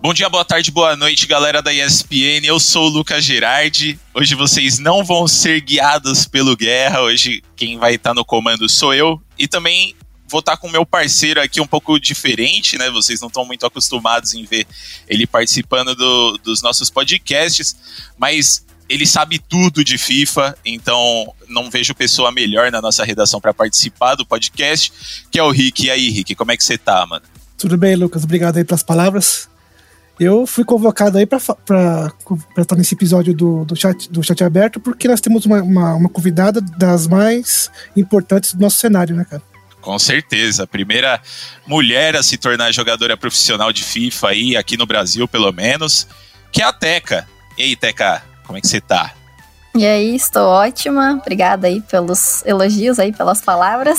Bom dia, boa tarde, boa noite, galera da ESPN. Eu sou o Lucas Gerardi. Hoje vocês não vão ser guiados pelo Guerra. Hoje quem vai estar no comando sou eu. E também vou estar com o meu parceiro aqui um pouco diferente, né? Vocês não estão muito acostumados em ver ele participando do, dos nossos podcasts, mas ele sabe tudo de FIFA, então não vejo pessoa melhor na nossa redação para participar do podcast, que é o Rick. E aí, Rick, como é que você tá, mano? Tudo bem, Lucas? Obrigado aí pelas palavras. Eu fui convocado aí para estar nesse episódio do, do, chat, do chat aberto, porque nós temos uma, uma, uma convidada das mais importantes do nosso cenário, né, cara? Com certeza. A primeira mulher a se tornar jogadora profissional de FIFA aí, aqui no Brasil, pelo menos, que é a Teca. E aí, Teca, como é que você tá? E aí, estou ótima. Obrigada aí pelos elogios aí, pelas palavras.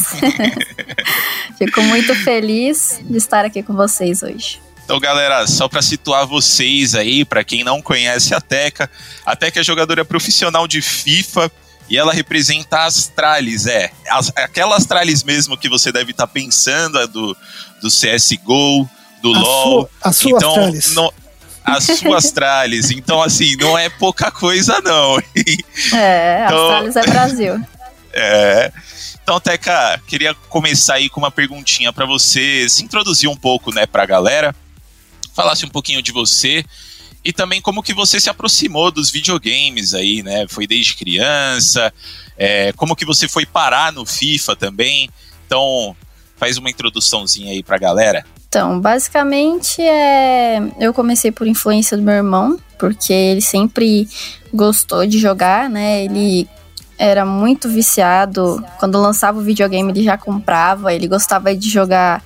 Fico muito feliz de estar aqui com vocês hoje. Então, galera, só para situar vocês aí, para quem não conhece a Teca, a Teca é jogadora profissional de FIFA e ela representa a Astralis, é. As, aquela Astralis mesmo que você deve estar tá pensando, a do, do CSGO, do a LoL. Sua, a sua então, Astralis. No, as suas Astralis. Então, assim, não é pouca coisa, não. É, então, Astralis é Brasil. É. Então, Teca, queria começar aí com uma perguntinha para você se introduzir um pouco, né, pra galera. Falasse um pouquinho de você e também como que você se aproximou dos videogames aí, né? Foi desde criança, é, como que você foi parar no FIFA também. Então, faz uma introduçãozinha aí pra galera. Então, basicamente, é... eu comecei por influência do meu irmão, porque ele sempre gostou de jogar, né? Ele era muito viciado. Quando lançava o videogame, ele já comprava. Ele gostava de jogar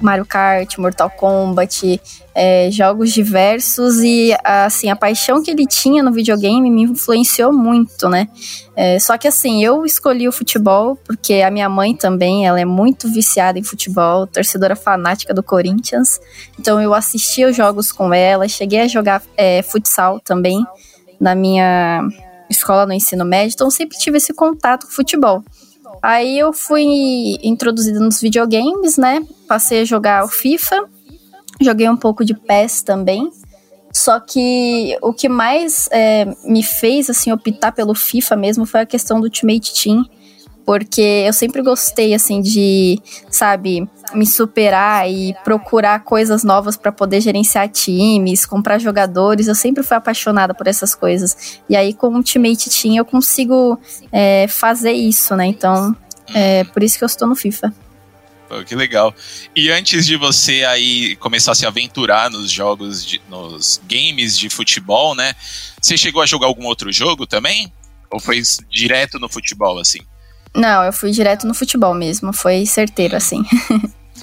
Mario Kart, Mortal Kombat, é, jogos diversos e assim a paixão que ele tinha no videogame me influenciou muito, né? É, só que assim eu escolhi o futebol porque a minha mãe também ela é muito viciada em futebol, torcedora fanática do Corinthians, então eu assistia os jogos com ela, cheguei a jogar é, futsal também na minha escola no ensino médio, então sempre tive esse contato com futebol. Aí eu fui introduzida nos videogames, né? Passei a jogar o FIFA, joguei um pouco de PES também. Só que o que mais é, me fez assim optar pelo FIFA mesmo foi a questão do Ultimate Team, porque eu sempre gostei assim de, sabe, me superar e procurar coisas novas para poder gerenciar times, comprar jogadores. Eu sempre fui apaixonada por essas coisas. E aí com o Ultimate Team eu consigo é, fazer isso, né? Então é por isso que eu estou no FIFA. Pô, que legal. E antes de você aí começar a se aventurar nos jogos, de, nos games de futebol, né? Você chegou a jogar algum outro jogo também? Ou foi direto no futebol, assim? Não, eu fui direto no futebol mesmo. Foi certeiro, assim.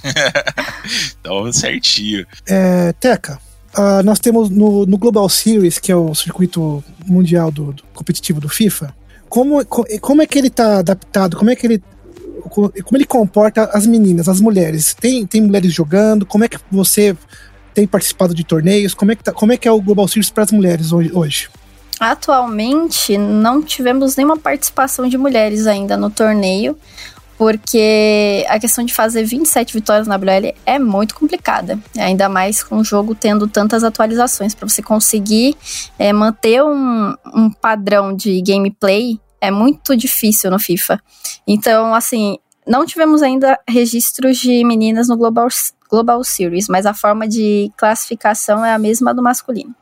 então, certinho. É, Teca, uh, nós temos no, no, Global Series, que é o circuito mundial do, do competitivo do FIFA, como, como é que ele está adaptado? Como é que ele como ele comporta as meninas, as mulheres? Tem, tem mulheres jogando? Como é que você tem participado de torneios? Como é que, tá, como é, que é o Global Series para as mulheres hoje? Atualmente, não tivemos nenhuma participação de mulheres ainda no torneio, porque a questão de fazer 27 vitórias na WL é muito complicada, ainda mais com o jogo tendo tantas atualizações. Para você conseguir é, manter um, um padrão de gameplay é muito difícil no FIFA. Então, assim, não tivemos ainda registros de meninas no Global, Global Series, mas a forma de classificação é a mesma do masculino.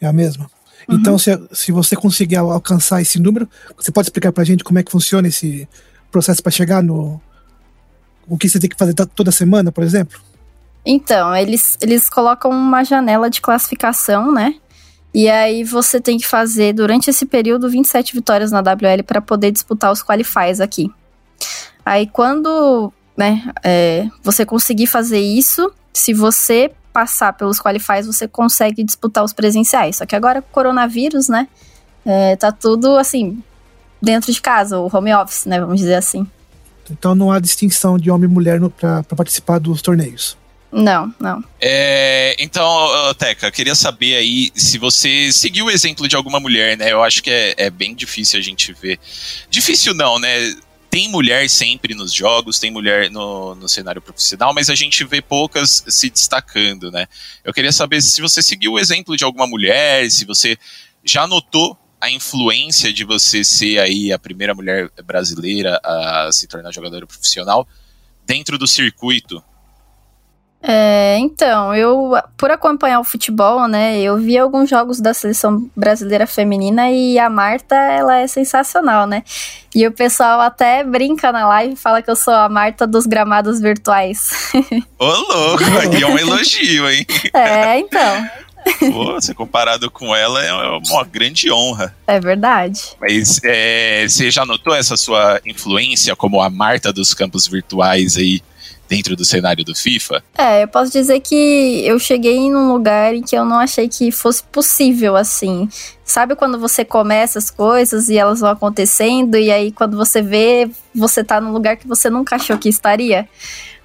É a mesma? Então, uhum. se, se você conseguir alcançar esse número, você pode explicar pra gente como é que funciona esse processo para chegar no. O que você tem que fazer toda semana, por exemplo? Então, eles, eles colocam uma janela de classificação, né? E aí você tem que fazer durante esse período 27 vitórias na WL para poder disputar os qualifies aqui. Aí quando né, é, você conseguir fazer isso, se você passar pelos qualifies, você consegue disputar os presenciais. Só que agora, coronavírus, né? É, tá tudo assim, dentro de casa, o home office, né? Vamos dizer assim. Então não há distinção de homem e mulher para participar dos torneios. Não, não. É, então, Teca, queria saber aí se você seguiu o exemplo de alguma mulher, né? Eu acho que é, é bem difícil a gente ver. Difícil não, né? Tem mulher sempre nos jogos, tem mulher no, no cenário profissional, mas a gente vê poucas se destacando, né? Eu queria saber se você seguiu o exemplo de alguma mulher, se você já notou a influência de você ser aí a primeira mulher brasileira a se tornar jogadora profissional dentro do circuito é, então, eu, por acompanhar o futebol, né, eu vi alguns jogos da seleção brasileira feminina e a Marta, ela é sensacional, né? E o pessoal até brinca na live e fala que eu sou a Marta dos gramados virtuais. Ô, louco, aqui é um elogio, hein? É, então. Pô, ser comparado com ela é uma grande honra. É verdade. Mas é, você já notou essa sua influência como a Marta dos campos virtuais aí dentro do cenário do FIFA? É, eu posso dizer que eu cheguei num lugar em que eu não achei que fosse possível assim. Sabe quando você começa as coisas e elas vão acontecendo e aí quando você vê, você tá num lugar que você nunca achou que estaria?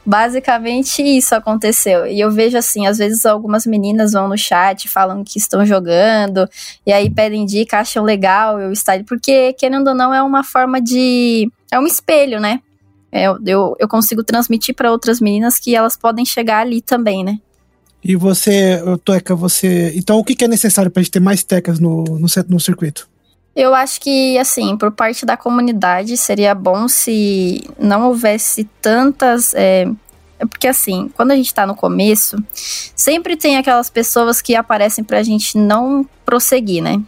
Basicamente isso aconteceu. E eu vejo assim, às vezes algumas meninas vão no chat, falam que estão jogando, e aí pedem dica, acham legal eu estar. Porque, querendo ou não, é uma forma de. É um espelho, né? É, eu, eu consigo transmitir para outras meninas que elas podem chegar ali também, né? E você, Toeca, você. Então, o que é necessário para a gente ter mais tecas no, no, no circuito? Eu acho que, assim, por parte da comunidade, seria bom se não houvesse tantas. É, é porque, assim, quando a gente tá no começo, sempre tem aquelas pessoas que aparecem pra gente não prosseguir, né?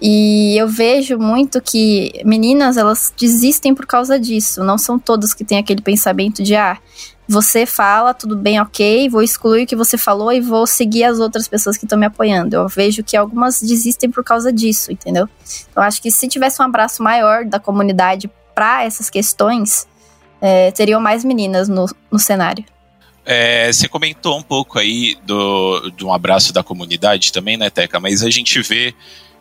E eu vejo muito que meninas, elas desistem por causa disso. Não são todas que têm aquele pensamento de, ah, você fala, tudo bem, ok, vou excluir o que você falou e vou seguir as outras pessoas que estão me apoiando. Eu vejo que algumas desistem por causa disso, entendeu? Eu acho que se tivesse um abraço maior da comunidade para essas questões, é, teriam mais meninas no, no cenário. É, você comentou um pouco aí do, de um abraço da comunidade também, né, Teca? Mas a gente vê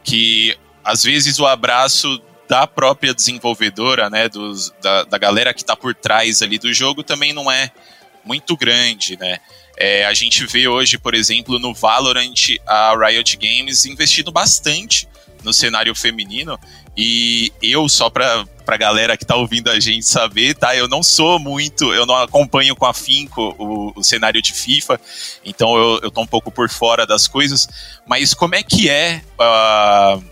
que às vezes o abraço da própria desenvolvedora, né, dos, da, da galera que está por trás ali do jogo também não é muito grande, né? É, a gente vê hoje, por exemplo, no Valorant, a Riot Games investindo bastante no cenário feminino. E eu, só pra, pra galera que tá ouvindo a gente saber, tá? Eu não sou muito, eu não acompanho com afinco o, o cenário de FIFA, então eu, eu tô um pouco por fora das coisas. Mas como é que é uh,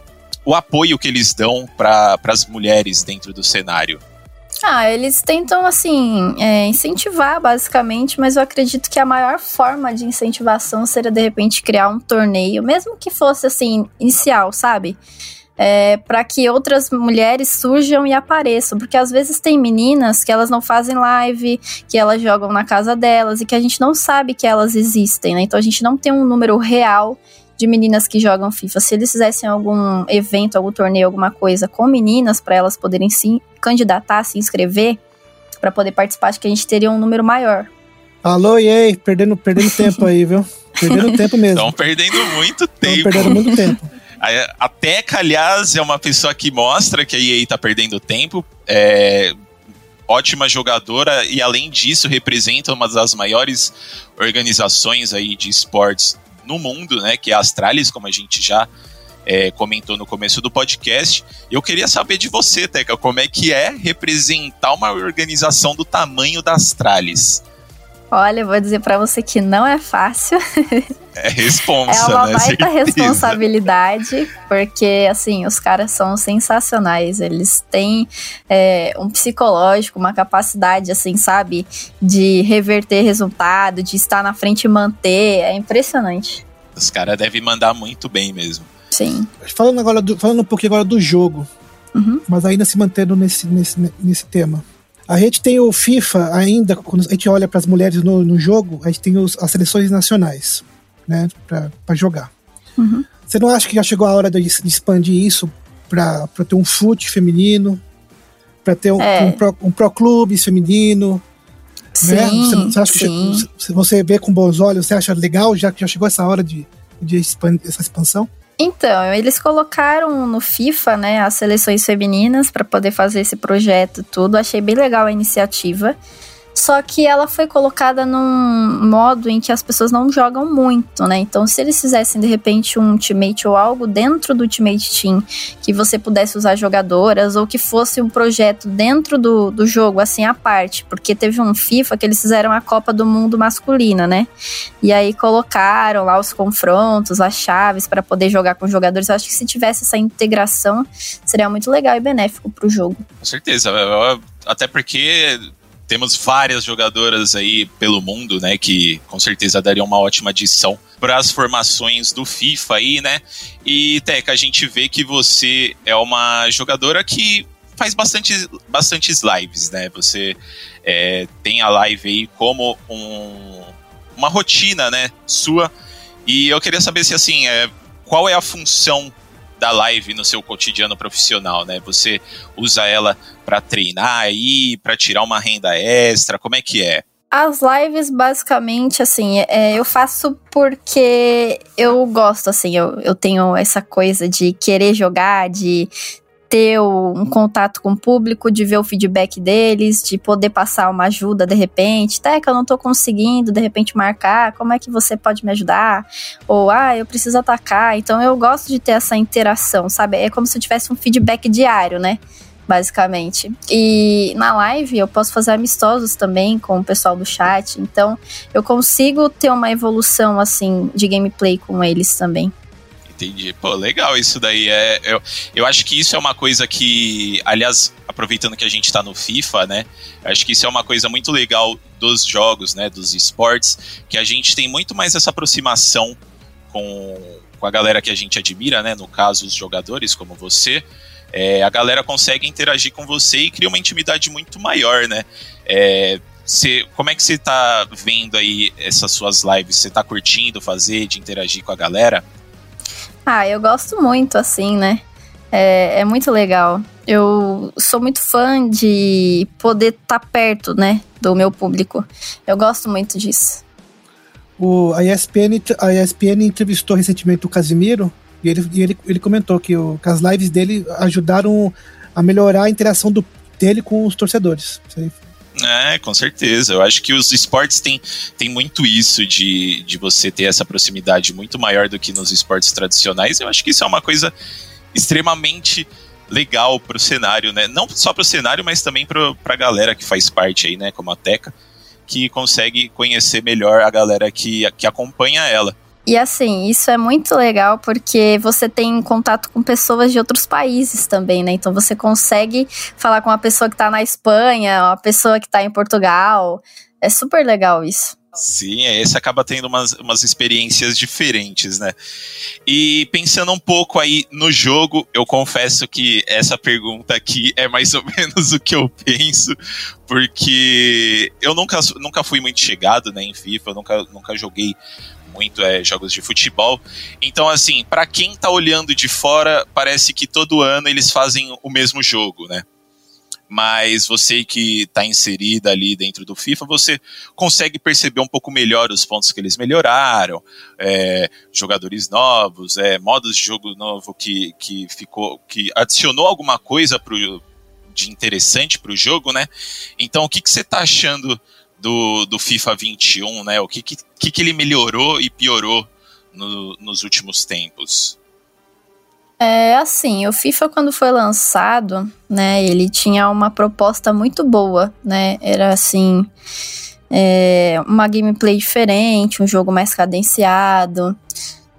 o apoio que eles dão para as mulheres dentro do cenário? Ah, eles tentam, assim, é, incentivar, basicamente, mas eu acredito que a maior forma de incentivação seria, de repente, criar um torneio, mesmo que fosse, assim, inicial, sabe? É, para que outras mulheres surjam e apareçam, porque às vezes tem meninas que elas não fazem live, que elas jogam na casa delas e que a gente não sabe que elas existem, né? Então a gente não tem um número real de meninas que jogam FIFA. Se eles fizessem algum evento, algum torneio, alguma coisa com meninas para elas poderem se candidatar, se inscrever, para poder participar, acho que a gente teria um número maior. Alô, EA, perdendo, perdendo tempo aí, viu? Perdendo tempo mesmo. Estão perdendo muito tempo. Estão perdendo muito tempo. A Teca, aliás, é uma pessoa que mostra que a EA está perdendo tempo. É, ótima jogadora e além disso representa uma das maiores organizações aí de esportes no mundo, né, que é a Astralis, como a gente já é, comentou no começo do podcast. Eu queria saber de você, Teca, como é que é representar uma organização do tamanho da Astralis? Olha, eu vou dizer para você que não é fácil. É responsa, É uma né? baita Certeza. responsabilidade, porque, assim, os caras são sensacionais. Eles têm é, um psicológico, uma capacidade, assim, sabe? De reverter resultado, de estar na frente e manter. É impressionante. Os caras devem mandar muito bem mesmo. Sim. Falando, agora do- falando um pouquinho agora do jogo, Uhum. mas ainda se mantendo nesse, nesse, nesse tema. A gente tem o FIFA ainda, quando a gente olha para as mulheres no, no jogo, a gente tem os- as seleções nacionais, né, para jogar. Uhum. Você não acha que já chegou a hora de, de expandir isso para ter um fute feminino, para ter um, É. um, pro, um pro clubes feminino? né? Sim, Você, você acha que sim. che- se você vê com bons olhos, você acha legal já que já chegou essa hora de, de expan- essa expansão? Então, eles colocaram no FIFA, né, as seleções femininas para poder fazer esse projeto tudo. Achei bem legal a iniciativa. Só que ela foi colocada num modo em que as pessoas não jogam muito, né? Então, se eles fizessem de repente um Ultimate ou algo dentro do Ultimate Team, que você pudesse usar jogadoras, ou que fosse um projeto dentro do, do jogo, assim, à parte, porque teve um FIFA que eles fizeram a Copa do Mundo masculina, né? E aí colocaram lá os confrontos, as chaves para poder jogar com jogadores. Eu acho que se tivesse essa integração, seria muito legal e benéfico pro jogo. Com certeza. Até porque temos várias jogadoras aí pelo mundo, né, que com certeza dariam uma ótima adição para as formações do FIFA aí, né? E Teca, a gente vê que você é uma jogadora que faz bastante, bastantes lives, né? Você é, tem a live aí como um, uma rotina, né, sua. E eu queria saber se assim, é, qual é a função da live no seu cotidiano profissional, né? Você usa ela para treinar aí, para tirar uma renda extra? Como é que é? As lives, basicamente, assim, é, eu faço porque eu gosto, assim, eu, eu tenho essa coisa de querer jogar, de ter um contato com o público, de ver o feedback deles, de poder passar uma ajuda de repente. Até que eu não tô conseguindo, de repente, marcar, como é que você pode me ajudar? Ou, ah, eu preciso atacar. Então eu gosto de ter essa interação, sabe? É como se eu tivesse um feedback diário, né? Basicamente. E na live eu posso fazer amistosos também com o pessoal do chat. Então eu consigo ter uma evolução assim de gameplay com eles também. Entendi. Pô, legal isso daí. É, eu, eu acho que isso é uma coisa que, aliás, aproveitando que a gente tá no FIFA, né? Acho que isso é uma coisa muito legal dos jogos, né? Dos esportes, que a gente tem muito mais essa aproximação com, com a galera que a gente admira, né? No caso, os jogadores, como você. É, a galera consegue interagir com você e cria uma intimidade muito maior, né? É, Cê, como é que você tá vendo aí essas suas lives? Você tá curtindo fazer, de interagir com a galera? Ah, eu gosto muito, assim, né? É, é muito legal. Eu sou muito fã de poder estar tá perto, né, do meu público. Eu gosto muito disso. O, a, ESPN, a ESPN entrevistou recentemente o Casimiro e ele, e ele, ele comentou que, o, que as lives dele ajudaram a melhorar a interação do, dele com os torcedores. Isso aí é, com certeza. Eu acho que os esportes têm, têm muito isso de, de você ter essa proximidade muito maior do que nos esportes tradicionais. Eu acho que isso é uma coisa extremamente legal para o cenário, né? Não só para o cenário, mas também para a galera que faz parte aí, né? Como a Teca, que consegue conhecer melhor a galera que, que acompanha ela. E assim, isso é muito legal porque você tem contato com pessoas de outros países também, né? Então você consegue falar com uma pessoa que tá na Espanha, uma pessoa que tá em Portugal. É super legal isso. Sim, é, esse acaba tendo umas, umas experiências diferentes, né? E pensando um pouco aí no jogo, eu confesso que essa pergunta aqui é mais ou menos o que eu penso, porque eu nunca, nunca fui muito chegado né, em FIFA, eu nunca, nunca joguei muito é jogos de futebol. Então, assim, para quem tá olhando de fora, parece que todo ano eles fazem o mesmo jogo, né? Mas você que está inserida ali dentro do FIFA, você consegue perceber um pouco melhor os pontos que eles melhoraram, é, jogadores novos, é, modos de jogo novo que, que ficou, que adicionou alguma coisa pro, de interessante para o jogo, né? Então, o que, que você está achando do, do FIFA 21, né? O que, que, que ele melhorou e piorou no, nos últimos tempos? É assim, o FIFA quando foi lançado, né, ele tinha uma proposta muito boa, né, era assim, é, uma gameplay diferente, um jogo mais cadenciado,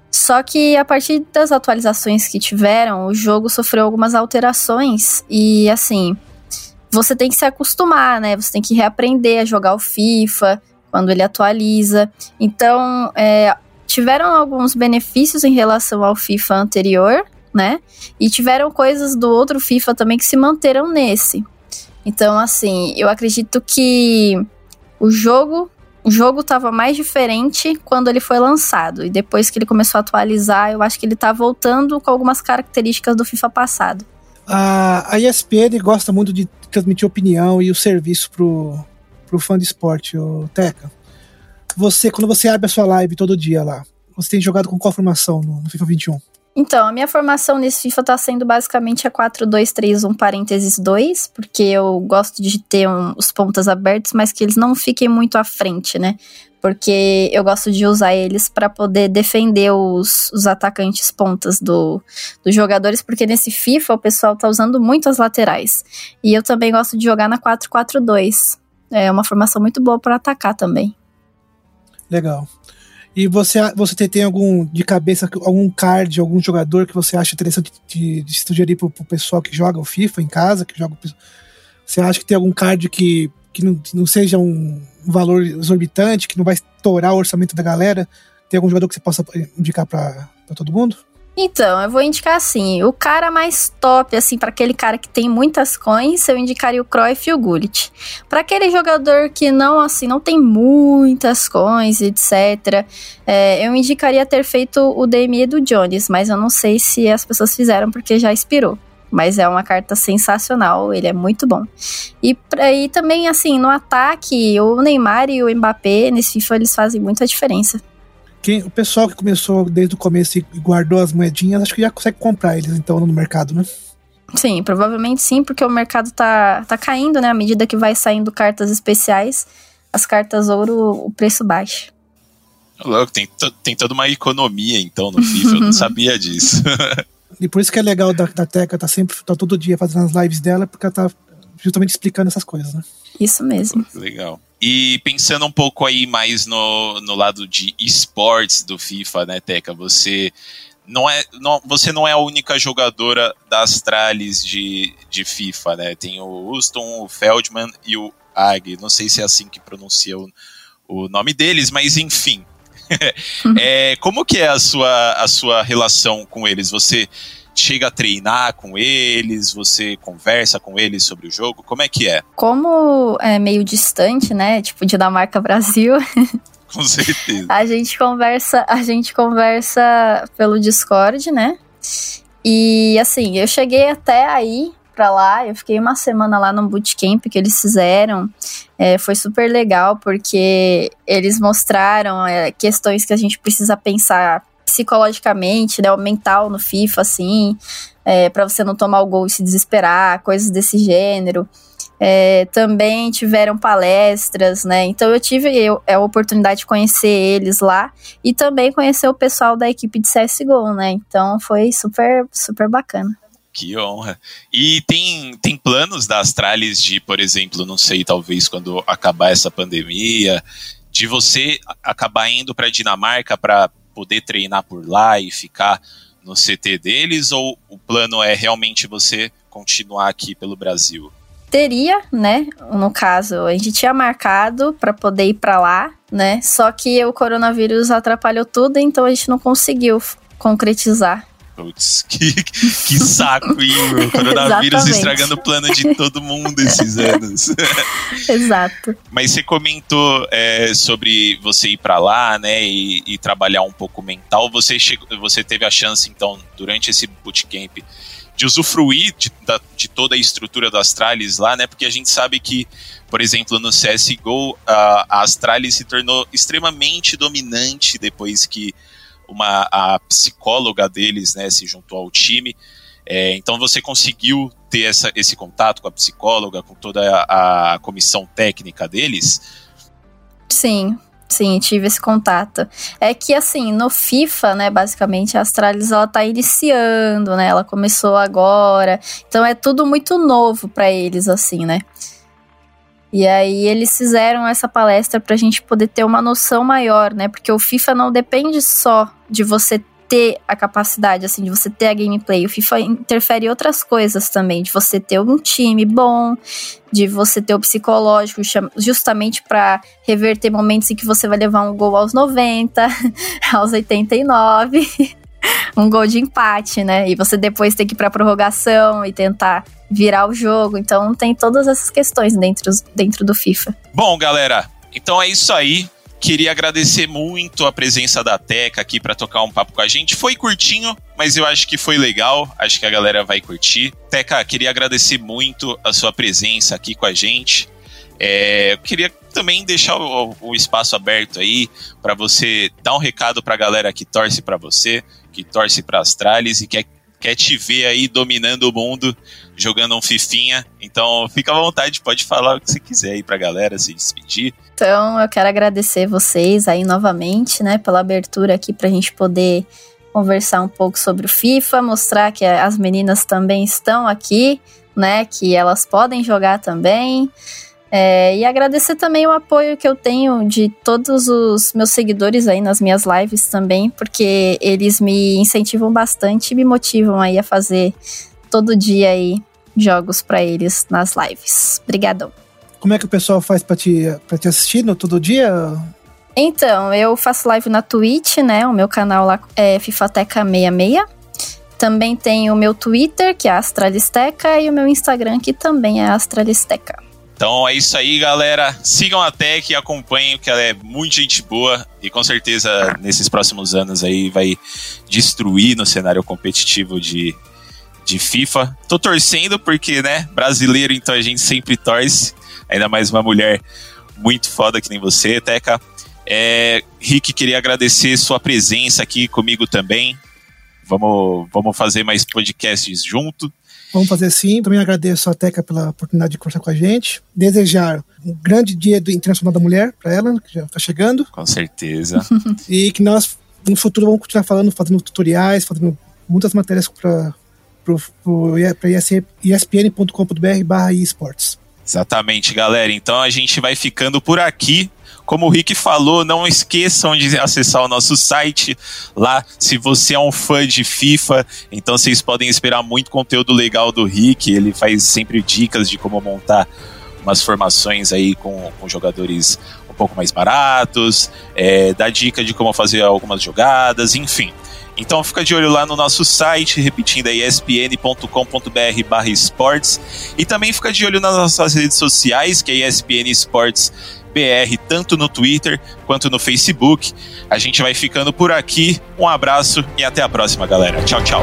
só que a partir das atualizações que tiveram, o jogo sofreu algumas alterações e assim, você tem que se acostumar, né? Você tem que reaprender a jogar o FIFA quando ele atualiza. Então, é, tiveram alguns benefícios em relação ao FIFA anterior, né? E tiveram coisas do outro FIFA também que se manteram nesse. Então, assim, eu acredito que o jogo o jogo estava mais diferente quando ele foi lançado. E depois que ele começou a atualizar, eu acho que ele está voltando com algumas características do FIFA passado. A, ESPN gosta muito de transmitir opinião e o serviço pro, pro fã de esporte, o Teca. Você, quando você abre a sua live todo dia lá, você tem jogado com qual formação no, no FIFA 21? Então, a minha formação nesse FIFA tá sendo basicamente a 4-2-3-1 parênteses 2, porque eu gosto de ter um, os pontas abertos, mas que eles não fiquem muito à frente, né? Porque eu gosto de usar eles para poder defender os, os atacantes pontas do, dos jogadores, porque nesse FIFA o pessoal tá usando muito as laterais. E eu também gosto de jogar na 4-4-2. É uma formação muito boa para atacar também. Legal. E você, você tem algum de cabeça, algum card, algum jogador que você acha interessante de, de sugerir pro, pro pessoal que joga o FIFA em casa, que joga Você acha que tem algum card que, que não, não seja um valor exorbitante, que não vai estourar o orçamento da galera? Tem algum jogador que você possa indicar para todo mundo? Então, eu vou indicar assim, o cara mais top, assim, para aquele cara que tem muitas coins, eu indicaria o Cruyff e o Gullit. Para aquele jogador que não, assim, não tem muitas coins, etc., é, eu indicaria ter feito o DME do Jones, mas eu não sei se as pessoas fizeram porque já expirou. Mas é uma carta sensacional, ele é muito bom. E, e também, assim, no ataque, o Neymar e o Mbappé, nesse FIFA, eles fazem muita diferença. Quem, o pessoal que começou desde o começo e guardou as moedinhas, acho que já consegue comprar eles então no mercado, né? Sim, provavelmente sim, porque o mercado tá, tá caindo, né? À medida que vai saindo cartas especiais, as cartas ouro, o preço baixa. Louco, tem, tem toda uma economia então no FIFA, eu não sabia disso. e por isso que é legal da, da Teca tá sempre, tá todo dia fazendo as lives dela, porque ela tá justamente explicando essas coisas, né? Isso mesmo. Legal. E pensando um pouco aí mais no, no lado de esportes do FIFA, né, Teca? Você não é, não, você não é a única jogadora das Astralis de, de FIFA, né? Tem o Houston, o Feldman e o Ag. Não sei se é assim que pronuncia o, o nome deles, mas enfim. é, como que é a sua, a sua relação com eles? Você chega a treinar com eles? Você conversa com eles sobre o jogo? Como é que é? Como é meio distante, né? Tipo, Dinamarca Brasil. Com certeza. a gente conversa, a gente conversa pelo Discord, né? E assim, eu cheguei até aí para lá, eu fiquei uma semana lá no bootcamp que eles fizeram. É, foi super legal porque eles mostraram é, questões que a gente precisa pensar psicologicamente, né, o mental no FIFA, assim, é, para você não tomar o gol e se desesperar, coisas desse gênero. É, também tiveram palestras, né? Então eu tive eu, a oportunidade de conhecer eles lá e também conhecer o pessoal da equipe de CSGO, né? Então foi super, super bacana. Que honra. E tem, tem planos da Astralis de, por exemplo, não sei, talvez quando acabar essa pandemia, de você acabar indo para Dinamarca para poder treinar por lá e ficar no CT deles? Ou o plano é realmente você continuar aqui pelo Brasil? Teria, né? No caso, a gente tinha marcado para poder ir para lá, né? Só que o coronavírus atrapalhou tudo, então a gente não conseguiu concretizar. Putz, que, que saco, hein? O coronavírus estragando o plano de todo mundo esses anos. Exato. Mas você comentou é, sobre você ir para lá, né, e, e, trabalhar um pouco mental. Você, chegou, você teve a chance, então, durante esse bootcamp, de usufruir de, da, de toda a estrutura do Astralis lá, né? Porque a gente sabe que, por exemplo, no CSGO, a, a Astralis se tornou extremamente dominante depois que uma a psicóloga deles, né, se juntou ao time. É, então você conseguiu ter essa, esse contato com a psicóloga, com toda a, a comissão técnica deles? Sim, Sim, tive esse contato. É que, assim, no FIFA, né, basicamente, a Astralis, ela tá iniciando, né, ela começou agora, então é tudo muito novo para eles, assim, né. E aí eles fizeram essa palestra para a gente poder ter uma noção maior, né? Porque o FIFA não depende só de você ter a capacidade, assim, de você ter a gameplay. O FIFA interfere em outras coisas também, de você ter um time bom, de você ter o psicológico, justamente para reverter momentos em que você vai levar um gol aos 90, aos 89 um gol de empate, né? E você depois tem que ir pra prorrogação e tentar virar o jogo. Então tem todas essas questões dentro, dentro do FIFA. Bom, galera, então é isso aí. Queria agradecer muito a presença da Teca aqui para tocar um papo com a gente. Foi curtinho, mas eu acho que foi legal. Acho que a galera vai curtir. Teca, queria agradecer muito a sua presença aqui com a gente. É, eu queria também deixar o, o espaço aberto aí para você dar um recado para a galera que torce para você, que torce para Astralis e quer, quer te ver aí dominando o mundo, jogando um fifinha. Então fica à vontade, pode falar o que você quiser aí pra galera, se despedir. Então eu quero agradecer vocês aí novamente, né, pela abertura aqui pra gente poder conversar um pouco sobre o FIFA, mostrar que as meninas também estão aqui, né? Que elas podem jogar também. É, e agradecer também o apoio que eu tenho de todos os meus seguidores aí nas minhas lives também, porque eles me incentivam bastante e me motivam aí a fazer todo dia aí jogos para eles nas lives. Obrigadão. Como é que o pessoal faz para te, pra te assistir no todo dia? Então, eu faço live na Twitch, né? O meu canal lá é Fifateca66. Também tem o meu Twitter, que é Astralisteca, e o meu Instagram, que também é Astralisteca. Então é isso aí, galera. Sigam a Tech e acompanhem, que ela é muito gente boa e com certeza nesses próximos anos aí vai destruir no cenário competitivo de, de FIFA. Tô torcendo porque, né, brasileiro, então a gente sempre torce. Ainda mais uma mulher muito foda que nem você, Teca. É, Rick, queria agradecer sua presença aqui comigo também. Vamos, vamos fazer mais podcasts junto. Vamos fazer sim. Também agradeço a Teca pela oportunidade de conversar com a gente. Desejar um grande dia do Internacional da Mulher para ela, que já está chegando. Com certeza. e que nós, no futuro, vamos continuar falando, fazendo tutoriais, fazendo muitas matérias para espn.com.br barra esportes. Exatamente, galera. Então a gente vai ficando por aqui. Como o Rick falou, não esqueçam de acessar o nosso site lá. Se você é um fã de FIFA, então vocês podem esperar muito conteúdo legal do Rick. Ele faz sempre dicas de como montar umas formações aí com, com jogadores um pouco mais baratos, é, dá dica de como fazer algumas jogadas, enfim. Então fica de olho lá no nosso site, repetindo aí espn.com.br barra esportes. E também fica de olho nas nossas redes sociais, que é ESPN Esportes BR, tanto no Twitter quanto no Facebook. A gente vai ficando por aqui. Um abraço e até a próxima, galera. Tchau, tchau.